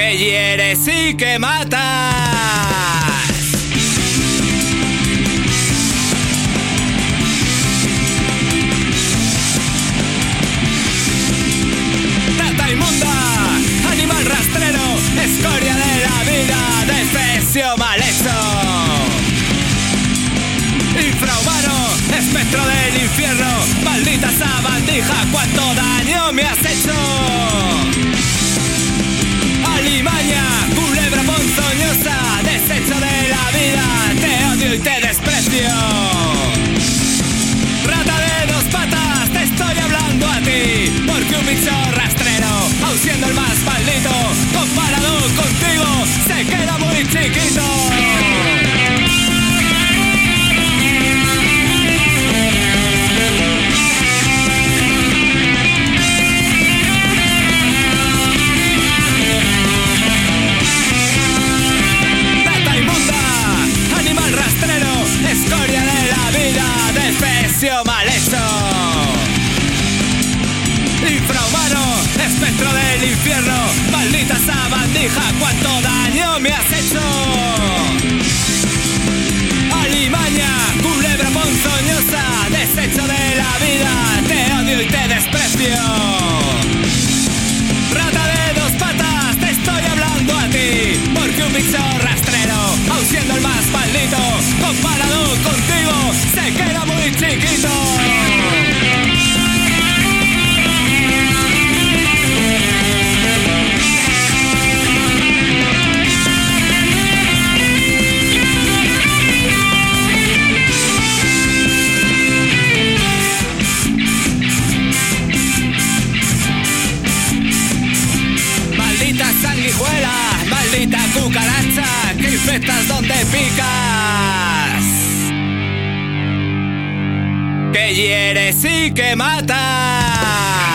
que hieres y que matas. Trata inmunda, animal rastrero, escoria de la vida, defecio mal hecho. Infrahumano, espectro del infierno, maldita sabandija, cuánto daño me has hecho. that ass mal hecho. Infrahumano, espectro del infierno, maldita sabandija, cuánto daño me has hecho. Infectas donde picas. Que hieres y que matas